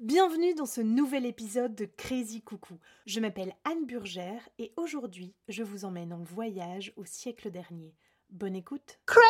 Bienvenue dans ce nouvel épisode de Crazy Coucou. Je m'appelle Anne Burgère et aujourd'hui, je vous emmène en voyage au siècle dernier. Bonne écoute. Crazy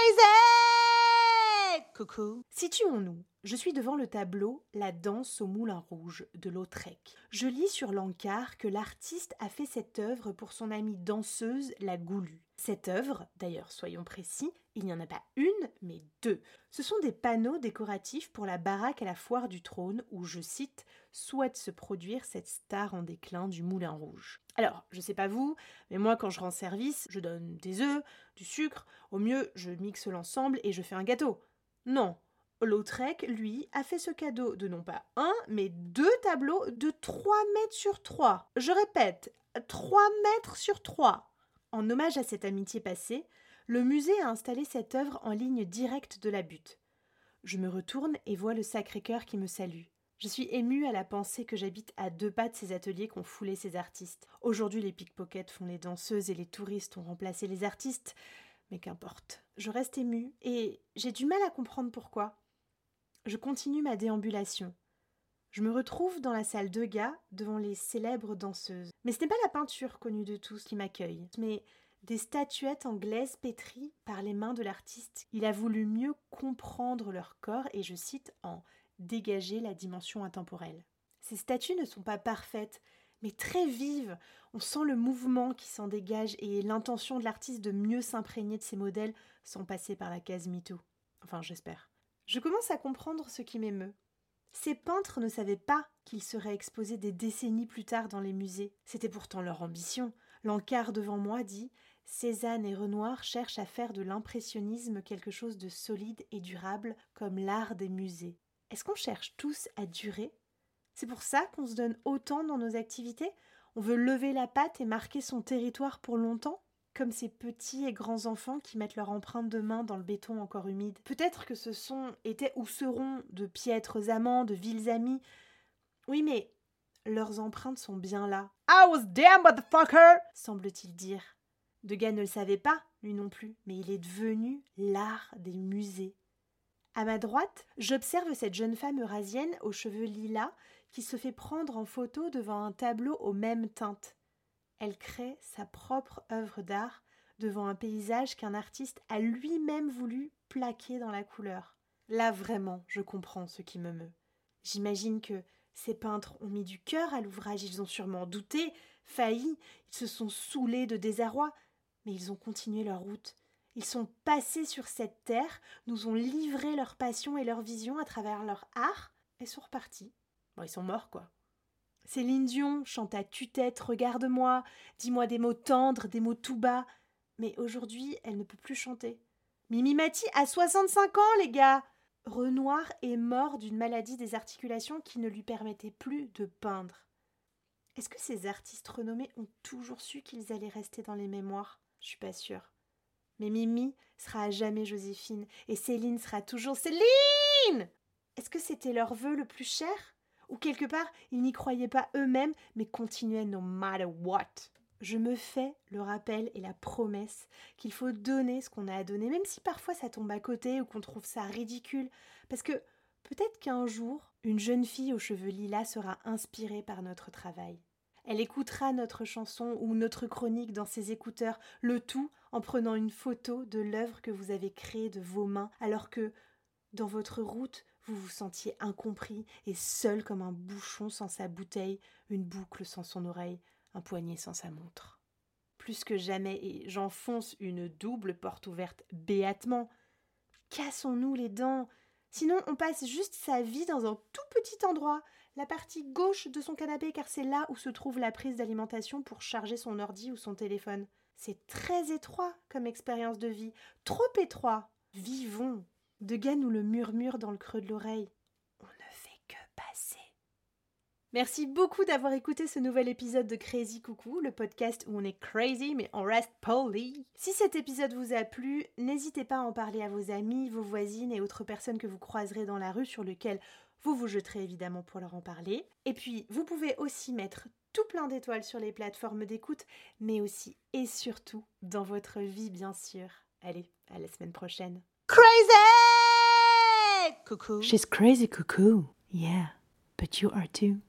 Coucou. Situons-nous. Je suis devant le tableau La danse au moulin rouge de Lautrec. Je lis sur l'encart que l'artiste a fait cette œuvre pour son amie danseuse la Goulue. Cette œuvre, d'ailleurs soyons précis, il n'y en a pas une, mais deux. Ce sont des panneaux décoratifs pour la baraque à la foire du trône où, je cite, souhaite se produire cette star en déclin du Moulin Rouge. Alors, je sais pas vous, mais moi quand je rends service, je donne des œufs, du sucre, au mieux je mixe l'ensemble et je fais un gâteau. Non, Lautrec, lui, a fait ce cadeau de non pas un, mais deux tableaux de 3 mètres sur 3. Je répète, 3 mètres sur 3. En hommage à cette amitié passée, le musée a installé cette œuvre en ligne directe de la butte. Je me retourne et vois le Sacré-Cœur qui me salue. Je suis émue à la pensée que j'habite à deux pas de ces ateliers qu'ont foulé ces artistes. Aujourd'hui, les pickpockets font les danseuses et les touristes ont remplacé les artistes. Mais qu'importe. Je reste émue et j'ai du mal à comprendre pourquoi. Je continue ma déambulation. Je me retrouve dans la salle de gars devant les célèbres danseuses. Mais ce n'est pas la peinture connue de tous qui m'accueille, mais des statuettes en glaise pétries par les mains de l'artiste. Il a voulu mieux comprendre leur corps et, je cite, en dégager la dimension intemporelle. Ces statues ne sont pas parfaites, mais très vives. On sent le mouvement qui s'en dégage et l'intention de l'artiste de mieux s'imprégner de ces modèles sans passer par la case MeToo. Enfin, j'espère. Je commence à comprendre ce qui m'émeut. Ces peintres ne savaient pas qu'ils seraient exposés des décennies plus tard dans les musées. C'était pourtant leur ambition. L'encart devant moi dit Cézanne et Renoir cherchent à faire de l'impressionnisme quelque chose de solide et durable comme l'art des musées. Est-ce qu'on cherche tous à durer? C'est pour ça qu'on se donne autant dans nos activités On veut lever la patte et marquer son territoire pour longtemps comme ces petits et grands enfants qui mettent leur empreinte de main dans le béton encore humide. Peut-être que ce sont, étaient ou seront de piètres amants, de vils amis. Oui, mais leurs empreintes sont bien là. I was damn motherfucker semble-t-il dire. Degas ne le savait pas, lui non plus, mais il est devenu l'art des musées. À ma droite, j'observe cette jeune femme eurasienne aux cheveux lilas qui se fait prendre en photo devant un tableau aux mêmes teintes elle crée sa propre œuvre d'art devant un paysage qu'un artiste a lui-même voulu plaquer dans la couleur. Là vraiment, je comprends ce qui me meut. J'imagine que ces peintres ont mis du cœur à l'ouvrage, ils ont sûrement douté, failli, ils se sont saoulés de désarroi, mais ils ont continué leur route. Ils sont passés sur cette terre, nous ont livré leur passion et leur vision à travers leur art, et sont repartis. Bon, ils sont morts, quoi. Céline Dion chante à tue-tête Regarde-moi, dis-moi des mots tendres, des mots tout bas. Mais aujourd'hui, elle ne peut plus chanter. Mimi Mati a 65 ans, les gars Renoir est mort d'une maladie des articulations qui ne lui permettait plus de peindre. Est-ce que ces artistes renommés ont toujours su qu'ils allaient rester dans les mémoires? Je suis pas sûre. Mais Mimi sera à jamais Joséphine et Céline sera toujours Céline Est-ce que c'était leur vœu le plus cher? Ou quelque part ils n'y croyaient pas eux-mêmes, mais continuaient no matter what. Je me fais le rappel et la promesse qu'il faut donner ce qu'on a à donner, même si parfois ça tombe à côté ou qu'on trouve ça ridicule, parce que peut-être qu'un jour, une jeune fille aux cheveux lilas sera inspirée par notre travail. Elle écoutera notre chanson ou notre chronique dans ses écouteurs, le tout en prenant une photo de l'œuvre que vous avez créée de vos mains, alors que, dans votre route, vous vous sentiez incompris et seul comme un bouchon sans sa bouteille, une boucle sans son oreille, un poignet sans sa montre. Plus que jamais, et j'enfonce une double porte ouverte béatement. Cassons-nous les dents. Sinon, on passe juste sa vie dans un tout petit endroit, la partie gauche de son canapé, car c'est là où se trouve la prise d'alimentation pour charger son ordi ou son téléphone. C'est très étroit comme expérience de vie, trop étroit. Vivons. Degas nous le murmure dans le creux de l'oreille. On ne fait que passer. Merci beaucoup d'avoir écouté ce nouvel épisode de Crazy Coucou, le podcast où on est crazy mais on reste poli. Si cet épisode vous a plu, n'hésitez pas à en parler à vos amis, vos voisines et autres personnes que vous croiserez dans la rue sur lesquelles vous vous jeterez évidemment pour leur en parler. Et puis, vous pouvez aussi mettre tout plein d'étoiles sur les plateformes d'écoute, mais aussi et surtout dans votre vie bien sûr. Allez, à la semaine prochaine. Crazy Coucou. She's crazy cuckoo. Yeah. but you are too.